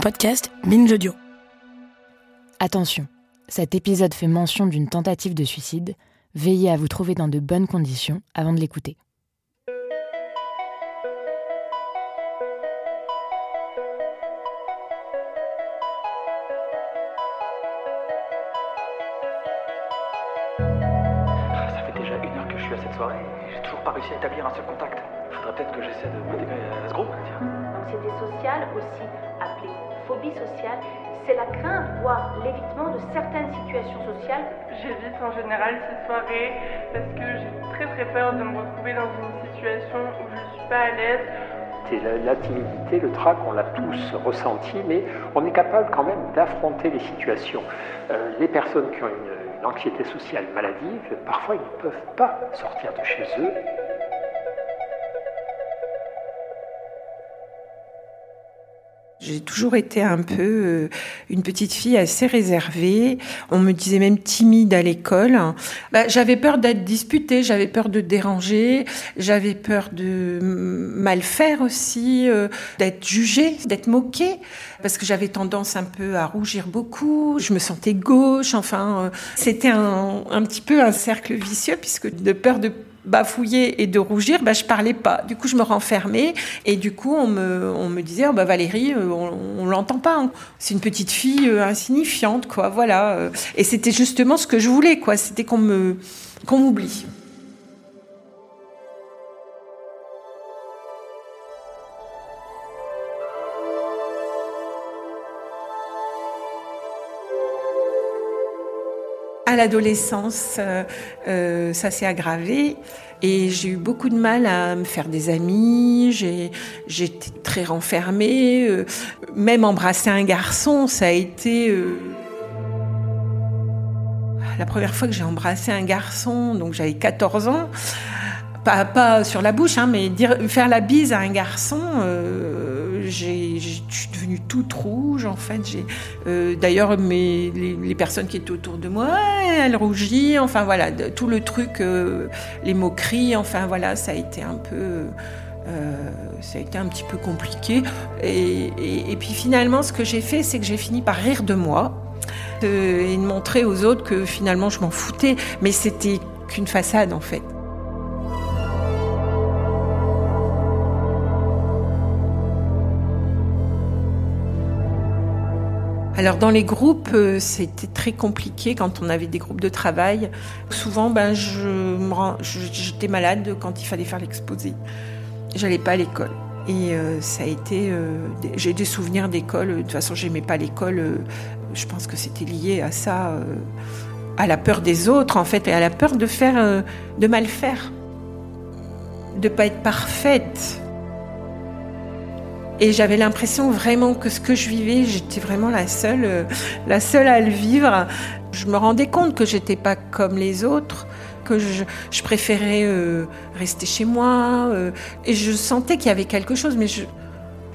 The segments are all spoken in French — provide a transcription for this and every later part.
Podcast Binge Audio. Attention, cet épisode fait mention d'une tentative de suicide. Veillez à vous trouver dans de bonnes conditions avant de l'écouter. Ça fait déjà une heure que je suis à cette soirée et j'ai toujours pas réussi à établir un seul contact. Faudrait peut-être que j'essaie de m'intégrer à ce groupe. tiens. L'anxiété sociale, aussi appelée phobie sociale, c'est la crainte, voire l'évitement de certaines situations sociales. J'évite en général ces soirées parce que j'ai très très peur de me retrouver dans une situation où je ne suis pas à l'aise. C'est la, la timidité, le trac, on l'a tous ressenti, mais on est capable quand même d'affronter les situations. Euh, les personnes qui ont une, une anxiété sociale maladive, parfois ils ne peuvent pas sortir de chez eux. J'ai toujours été un peu euh, une petite fille assez réservée. On me disait même timide à l'école. Bah, j'avais peur d'être disputée, j'avais peur de déranger, j'avais peur de mal faire aussi, euh, d'être jugée, d'être moquée, parce que j'avais tendance un peu à rougir beaucoup. Je me sentais gauche. Enfin, euh, c'était un, un petit peu un cercle vicieux, puisque de peur de bafouiller et de rougir, bah, je parlais pas. Du coup, je me renfermais et du coup, on me, on me disait, oh, bah, Valérie, euh, on, on l'entend pas. hein. C'est une petite fille euh, insignifiante, quoi. Voilà. euh. Et c'était justement ce que je voulais, quoi. C'était qu'on me, qu'on m'oublie. À l'adolescence, euh, euh, ça s'est aggravé et j'ai eu beaucoup de mal à me faire des amis. J'étais très renfermée. euh, même embrasser un garçon, ça a été la première fois que j'ai embrassé un garçon. Donc j'avais 14 ans. Pas, pas sur la bouche, hein, mais dire, faire la bise à un garçon, j'ai, je suis devenue toute rouge en fait. J'ai, euh, d'ailleurs, mes, les, personnes qui étaient autour de moi, Ouais, elles rougissent, enfin voilà, tout le truc, euh, les moqueries, enfin voilà, ça a été un peu. euh, ça a été un petit peu compliqué. Et, puis finalement, ce que j'ai fait, c'est que j'ai fini par rire de moi et de montrer aux autres que finalement je m'en foutais. Mais c'était qu'une façade en fait. Alors dans les groupes, euh, c'était très compliqué quand on avait des groupes de travail. Souvent, ben, j'étais malade quand il fallait faire l'exposé. J'allais pas à l'école. Et euh, ça a été. euh, J'ai des souvenirs d'école. De toute façon, j'aimais pas l'école. Je pense que c'était lié à ça, à la peur des autres en fait, et à la peur de faire, de mal faire, de pas être parfaite. Et j'avais l'impression vraiment que ce que je vivais, j'étais vraiment la seule, euh, la seule à le vivre. Je me rendais compte que j'étais pas comme les autres, que je, préférais euh, rester chez moi. euh, et je sentais qu'il y avait quelque chose, mais je,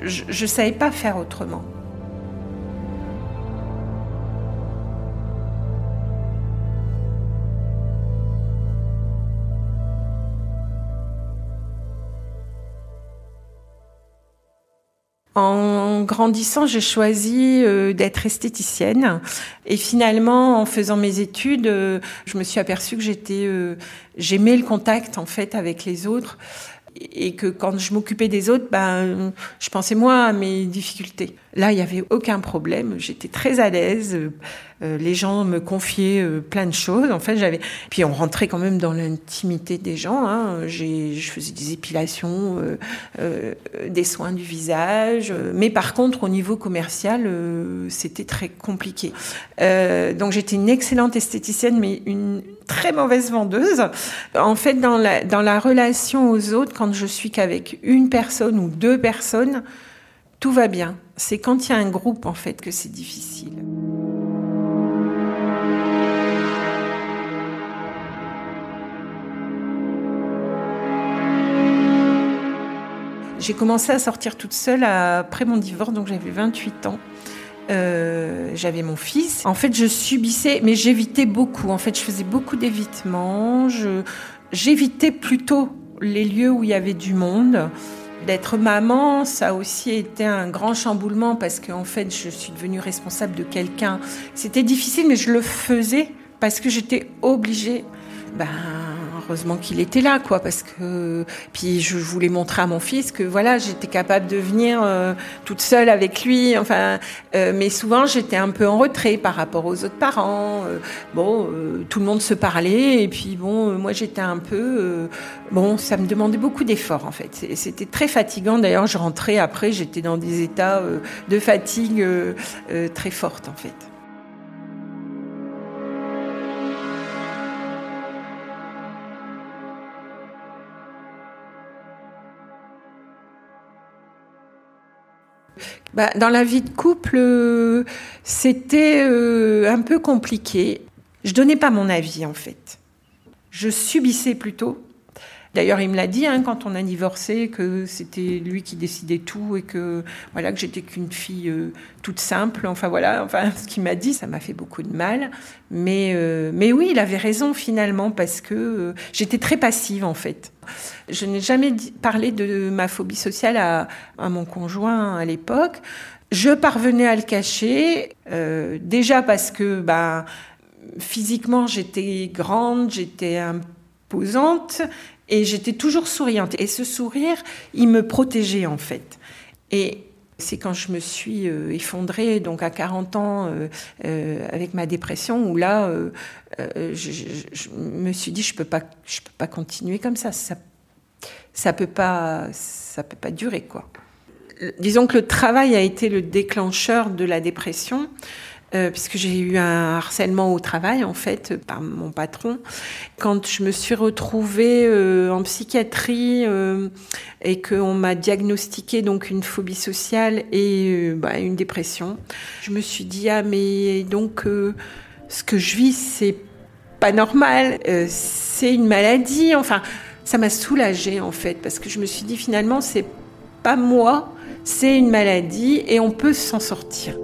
je savais pas faire autrement. Grandissant, j'ai choisi euh, d'être esthéticienne. Et finalement, en faisant mes études, euh, je me suis aperçue que euh, j'aimais le contact en fait avec les autres. et que quand je m'occupais des autres, ben, je pensais moins à mes difficultés. Là, il n'y avait aucun problème. J'étais très à l'aise. Euh, les gens me confiaient euh, plein de choses. En fait, j'avais. Puis on rentrait quand même dans l'intimité des gens. Hein. Je faisais des épilations, euh, des soins du visage. Mais par contre, au niveau commercial, c'était très compliqué. donc j'étais une excellente esthéticienne, mais une très mauvaise vendeuse. En fait, dans la, dans la relation aux autres, quand je suis qu'avec une personne ou deux personnes, tout va bien. C'est quand il y a un groupe, en fait, que c'est difficile. J'ai commencé à sortir toute seule après mon divorce, donc j'avais 28 ans. Euh, j'avais mon fils. En fait, je subissais, mais j'évitais beaucoup. En fait, je faisais beaucoup d'évitements. j'évitais plutôt les lieux où il y avait du monde. D'être maman, ça a aussi été un grand chamboulement parce qu'en fait, je suis devenue responsable de quelqu'un. C'était difficile, mais je le faisais parce que j'étais obligée. Ben, heureusement qu'il était là, quoi, parce que puis je voulais montrer à mon fils que voilà, j'étais capable de venir euh, toute seule avec lui. Enfin, euh, mais souvent j'étais un peu en retrait par rapport aux autres parents. Euh, bon, tout le monde se parlait et puis bon, moi j'étais un peu bon, ça me demandait beaucoup d'efforts en fait. C'était très fatigant. D'ailleurs, je rentrais après, j'étais dans des états de fatigue très fortes en fait. Bah, dans la vie de couple, euh, c'était euh, un peu compliqué. Je donnais pas mon avis en fait. Je subissais plutôt. D'ailleurs, il me l'a dit hein, quand on a divorcé que c'était lui qui décidait tout et que voilà que j'étais qu'une fille euh, toute simple. Enfin voilà, enfin ce qu'il m'a dit, ça m'a fait beaucoup de mal. Mais mais oui, il avait raison finalement parce que j'étais très passive en fait. Je n'ai jamais parlé de ma phobie sociale à, mon conjoint à l'époque. Je parvenais à le cacher, euh, déjà parce que ben, physiquement j'étais grande, j'étais et j'étais toujours souriante. Et ce sourire, il me protégeait en fait. Et c'est quand je me suis euh, effondrée, donc à 40 ans, euh, avec ma dépression, où là, je, me suis dit, je peux, pas, je peux pas continuer comme ça. Ça ça peut pas, ça peut pas durer, quoi. Disons que le travail a été le déclencheur de la dépression. Euh, puisque j'ai eu un harcèlement au travail en fait par mon patron. Quand je me suis retrouvée euh, en psychiatrie euh, et qu'on m'a diagnostiqué donc une phobie sociale et bah, une dépression, je me suis dit ah mais donc ce que je vis c'est pas normal, c'est une maladie. Enfin ça m'a soulagée en fait, parce que je me suis dit finalement, c'est pas moi, c'est une maladie et on peut s'en sortir.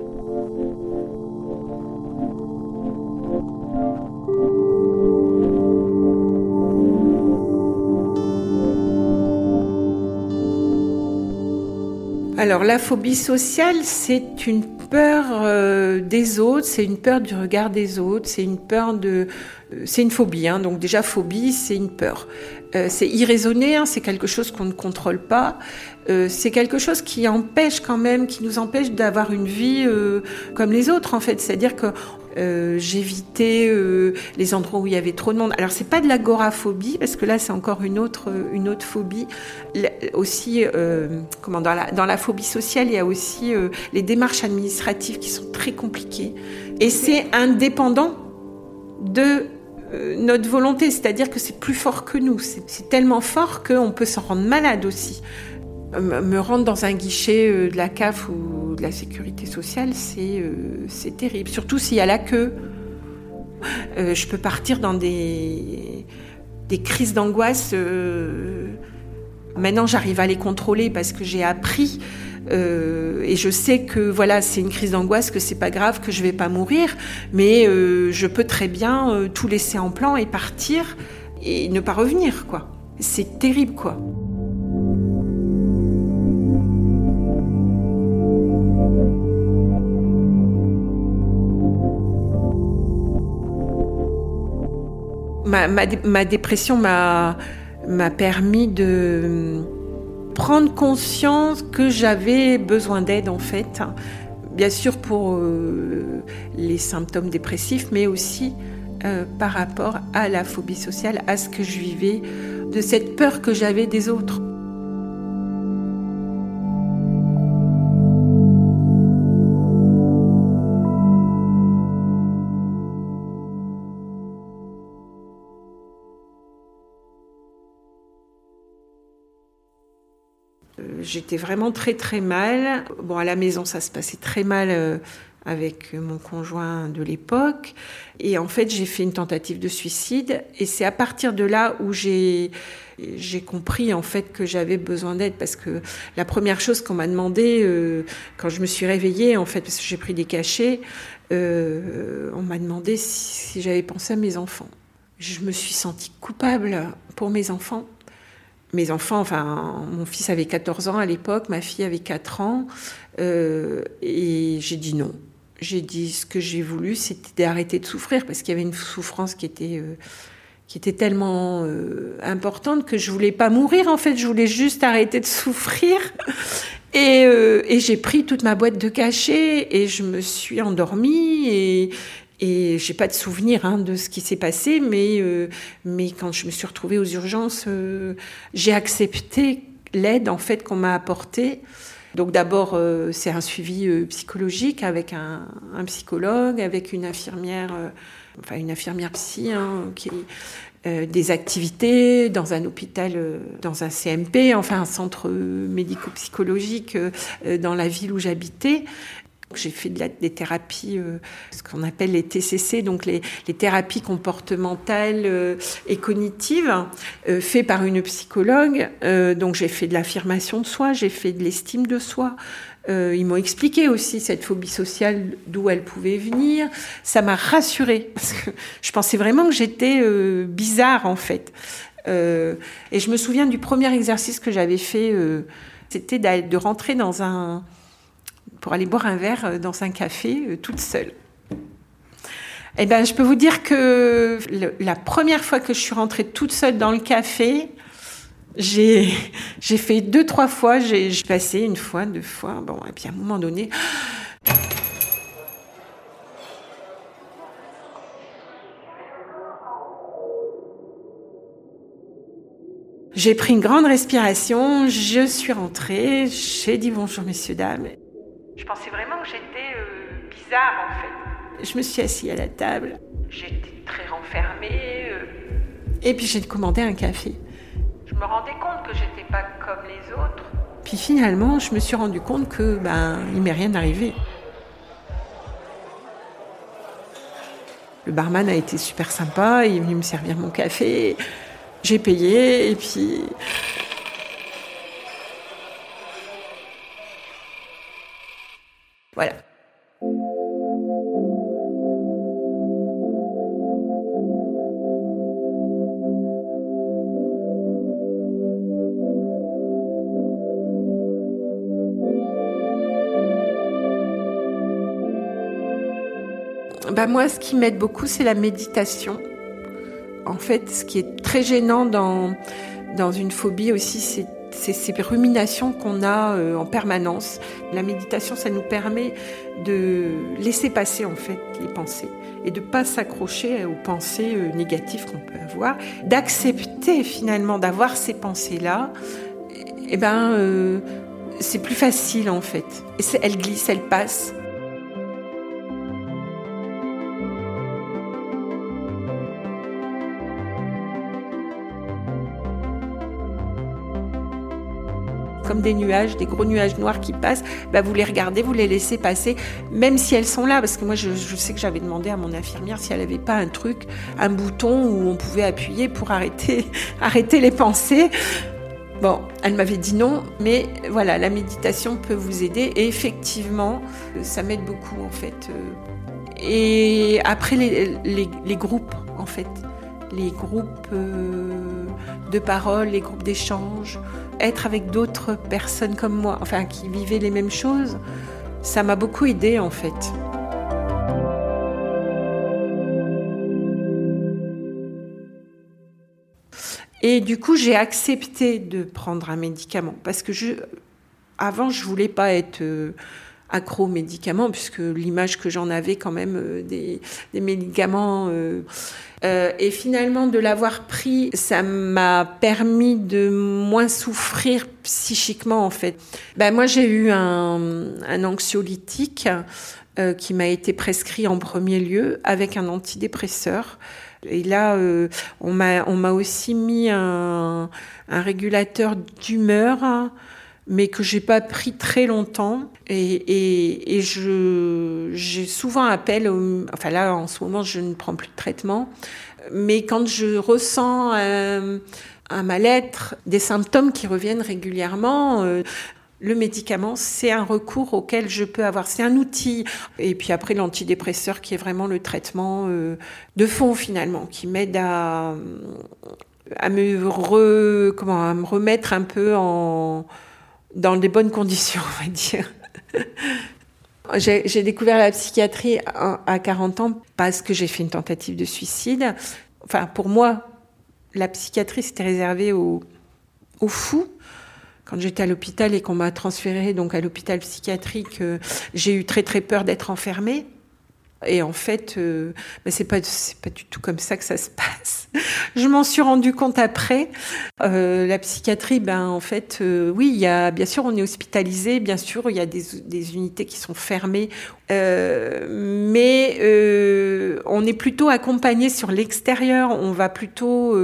Alors la phobie sociale, c'est une peur euh, des autres, c'est une peur du regard des autres, c'est une peur de, euh, c'est une phobie. Hein. donc déjà phobie, c'est une peur. Euh, c'est irraisonné, hein, c'est quelque chose qu'on ne contrôle pas. c'est quelque chose qui empêche quand même, qui nous empêche d'avoir une vie comme les autres en fait. C'est-à-dire que euh, j'évitais euh, les endroits où il y avait trop de monde. Alors c'est pas de l'agoraphobie parce que là c'est encore une autre une autre phobie. aussi euh, comment dans la dans la phobie sociale il y a aussi les démarches administratives qui sont très compliquées et c'est indépendant de notre volonté, c'est-à-dire que c'est plus fort que nous. C'est tellement fort qu'on peut s'en rendre malade aussi me rendre dans un guichet euh, de la CAF ou de la sécurité sociale, c'est euh, terrible. Surtout s'il y a la queue. Euh, je peux partir dans des, des crises d'angoisse. maintenant, j'arrive à les contrôler parce que j'ai appris. et je sais que voilà, c'est une crise d'angoisse, que c'est pas grave, que je vais pas mourir, mais je peux très bien tout laisser en plan et partir et ne pas revenir, quoi. C'est terrible, quoi. Ma, ma, dépression m'a permis de prendre conscience que j'avais besoin d'aide en fait. Bien sûr pour euh, les symptômes dépressifs, mais aussi euh, par rapport à la phobie sociale, à ce que je vivais, de cette peur que j'avais des autres. J'étais vraiment très très mal. Bon, à la maison, ça se passait très mal euh, avec mon conjoint de l'époque. Et en fait, j'ai fait une tentative de suicide. Et c'est à partir de là où j'ai j'ai compris en fait que j'avais besoin d'aide parce que la première chose qu'on m'a demandé euh, quand je me suis réveillée en fait parce que j'ai pris des cachets euh, on m'a demandé si, si j'avais pensé à mes enfants je me suis sentie coupable pour mes enfants mes enfants, enfin, mon fils avait 14 ans à l'époque, ma fille avait 4 ans, euh, et j'ai dit non. J'ai dit ce que j'ai voulu, c'était d'arrêter de souffrir, parce qu'il y avait une souffrance qui était, euh, qui était tellement euh, importante que je voulais pas mourir, en fait, je voulais juste arrêter de souffrir. Et, j'ai pris toute ma boîte de cachets et je me suis endormie et j'ai pas de souvenir hein, de ce qui s'est passé, mais, euh, mais quand je me suis retrouvée aux urgences, euh, j'ai accepté l'aide en fait qu'on m'a apportée. Donc d'abord, euh, c'est un suivi psychologique avec un, psychologue, avec une infirmière, enfin une infirmière psy, hein, des activités dans un hôpital, dans un CMP, enfin un centre médico-psychologique dans la ville où j'habitais. J'ai fait des thérapies, euh, ce qu'on appelle les TCC, donc les, thérapies comportementales euh, et cognitives, euh, faites par une psychologue. Donc j'ai fait de l'affirmation de soi, j'ai fait de l'estime de soi. Ils m'ont expliqué aussi cette phobie sociale, d'où elle pouvait venir. Ça m'a rassurée, parce que je pensais vraiment que j'étais bizarre en fait. et je me souviens du premier exercice que j'avais fait, c'était de rentrer dans un pour aller boire un verre euh, dans un café euh, toute seule. Eh ben, je peux vous dire que la première fois que je suis rentrée toute seule dans le café, j'ai fait deux, trois fois, j'ai passé une fois, deux fois, bon, et puis à un moment donné, J'ai pris une grande respiration, je suis rentrée, j'ai dit bonjour messieurs, dames. Je pensais vraiment que j'étais euh, bizarre en fait. Je me suis assise à la table. J'étais très renfermée. Euh, et puis j'ai commandé un café. Je me rendais compte que j'étais pas comme les autres. Puis finalement, je me suis rendu compte que ben il m'est rien arrivé. Le barman a été super sympa, il est venu me servir mon café. J'ai payé et puis Voilà. Bah moi, ce qui m'aide beaucoup, c'est la méditation. En fait, ce qui est très gênant dans, dans une phobie aussi, c'est ces ruminations qu'on a euh, en permanence. La méditation, ça nous permet de laisser passer en fait les pensées et de pas s'accrocher aux pensées euh, négatives qu'on peut avoir, d'accepter finalement d'avoir ces pensées-là. Eh ben, euh, c'est plus facile en fait. Elles glissent, elles passent. Des nuages, des gros nuages noirs qui passent, bah vous les regardez, vous les laissez passer, même si elles sont là. Parce que moi, je, sais que j'avais demandé à mon infirmière si elle n'avait pas un truc, un bouton où on pouvait appuyer pour arrêter, les pensées. Bon, elle m'avait dit non, mais voilà, la méditation peut vous aider et effectivement, ça m'aide beaucoup en fait. Et après les, groupes, en fait, les groupes euh, de parole, les groupes d'échange, être avec d'autres personnes comme moi, enfin qui vivaient les mêmes choses, ça m'a beaucoup aidé en fait. Et du coup, j'ai accepté de prendre un médicament parce que je, avant, je voulais pas être euh, accro médicaments, puisque l'image que j'en avais quand même euh, des, médicaments. Euh, et finalement, de l'avoir pris, ça m'a permis de moins souffrir psychiquement, en fait. Ben, moi, j'ai eu un, anxiolytique qui m'a été prescrit en premier lieu avec un antidépresseur. Et là, on m'a aussi mis un régulateur d'humeur mais que j'ai pas pris très longtemps. Et, et, je, j'ai souvent appel, enfin là en ce moment je ne prends plus de traitement, mais quand je ressens un, mal-être, des symptômes qui reviennent régulièrement, euh, le médicament, c'est un recours auquel je peux avoir. C'est un outil. Et puis après, l'antidépresseur qui est vraiment le traitement euh, de fond finalement, qui m'aide à, à, me à me remettre un peu en, dans des bonnes conditions, on va dire. J'ai découvert la psychiatrie à 40 ans parce que j'ai fait une tentative de suicide. Enfin, pour moi, la psychiatrie, c'était réservé aux, fous. Quand j'étais à l'hôpital et qu'on m'a transférée donc à l'hôpital psychiatrique, euh, j'ai eu très très peur d'être enfermée. Et en fait, euh, bah, c'est pas c'est pas du tout comme ça que ça se passe. Je m'en suis rendu compte après. Euh, la psychiatrie, ben en fait, euh, oui, il y a bien sûr on est hospitalisé, bien sûr il y a des, unités qui sont fermées, euh, mais on est plutôt accompagné sur l'extérieur. On va plutôt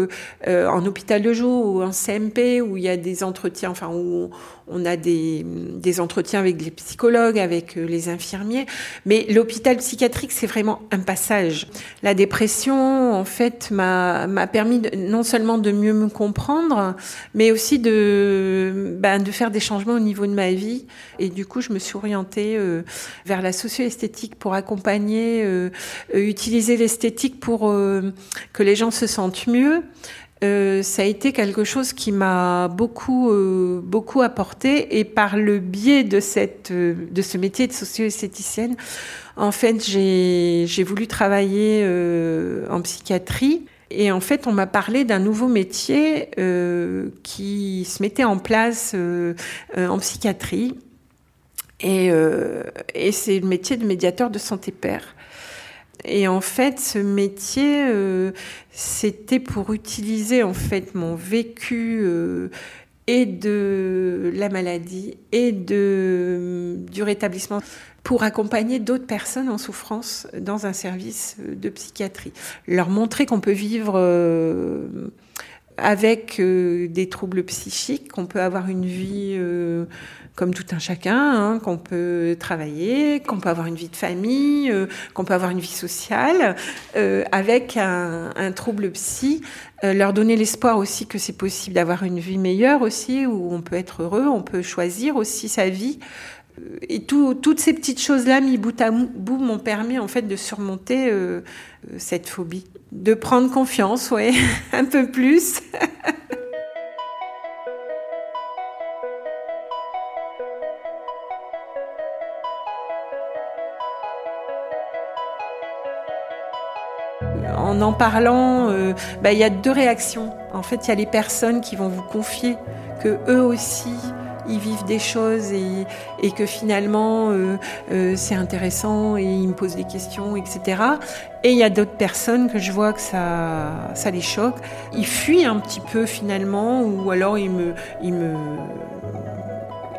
en hôpital de jour ou en CMP où il y a des entretiens, enfin où on a des, des entretiens avec les psychologues, avec les infirmiers. Mais l'hôpital psychiatrique, c'est vraiment un passage. La dépression, en fait, m'a permis non seulement de mieux me comprendre, mais aussi de, ben, de faire des changements au niveau de ma vie. Et du coup, je me suis orientée euh, vers la socio-esthétique pour accompagner, euh, utiliser l'esthétique pour euh, que les gens se sentent mieux. Euh, ça a été quelque chose qui m'a beaucoup euh, beaucoup apporté et par le biais de cette euh, de ce métier de socio-esthéticienne, en fait j'ai voulu travailler en psychiatrie et en fait on m'a parlé d'un nouveau métier qui se mettait en place en psychiatrie et c'est le métier de médiateur de santé père. Et en fait, ce métier, euh, c'était pour utiliser en fait mon vécu euh, et de la maladie et de, du rétablissement pour accompagner d'autres personnes en souffrance dans un service de psychiatrie. Leur montrer qu'on peut vivre euh, avec des troubles psychiques, qu'on peut avoir une vie comme tout un chacun, hein, qu'on peut travailler, qu'on peut avoir une vie de famille, euh, qu'on peut avoir une vie sociale, euh, avec un, un, trouble psy, euh, leur donner l'espoir aussi que c'est possible d'avoir une vie meilleure aussi, où on peut être heureux, on peut choisir aussi sa vie. Euh, et tout, toutes ces petites choses-là, mis bout à bout, m'ont permis en fait de surmonter euh, cette phobie, de prendre confiance, ouais, un peu plus. en en parlant, euh, bah, il y a deux réactions. En fait, il y a les personnes qui vont vous confier que eux aussi ils vivent des choses et, que finalement euh, euh, c'est intéressant et ils me posent des questions, etc. Et il y a d'autres personnes que je vois que ça, ça les choque. Ils fuient un petit peu finalement ou alors ils me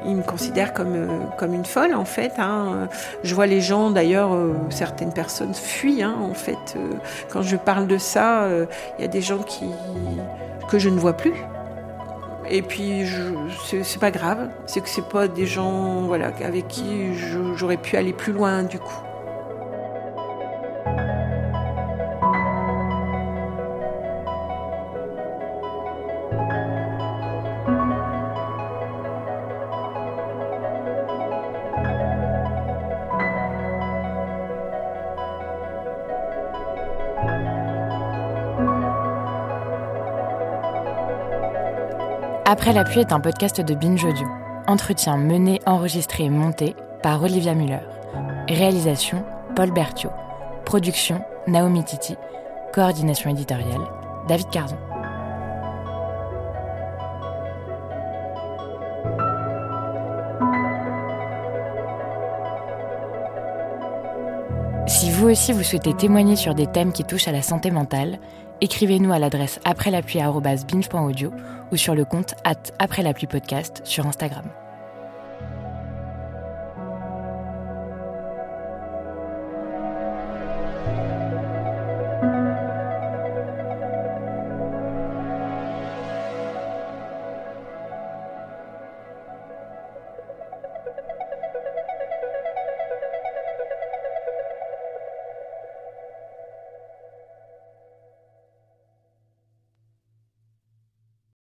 ils me considèrent comme, euh, comme une folle en fait. Hein. Je vois les gens d'ailleurs, euh, certaines personnes fuient hein, en fait. Euh, quand je parle de ça, il y a des gens qui, que je ne vois plus. Et puis c'est pas grave, c'est que c'est pas des gens voilà, avec qui j'aurais pu aller plus loin du coup. Après la pluie est un podcast de Binge Entretien mené, enregistré et monté par Olivia Muller. Réalisation Paul Berthiaud. Production Naomi Titi. Coordination éditoriale David Cardon. Si vous aussi vous souhaitez témoigner sur des thèmes qui touchent à la santé mentale, écrivez-nous à l'adresse après binge.audio ou sur le compte at après podcast sur Instagram.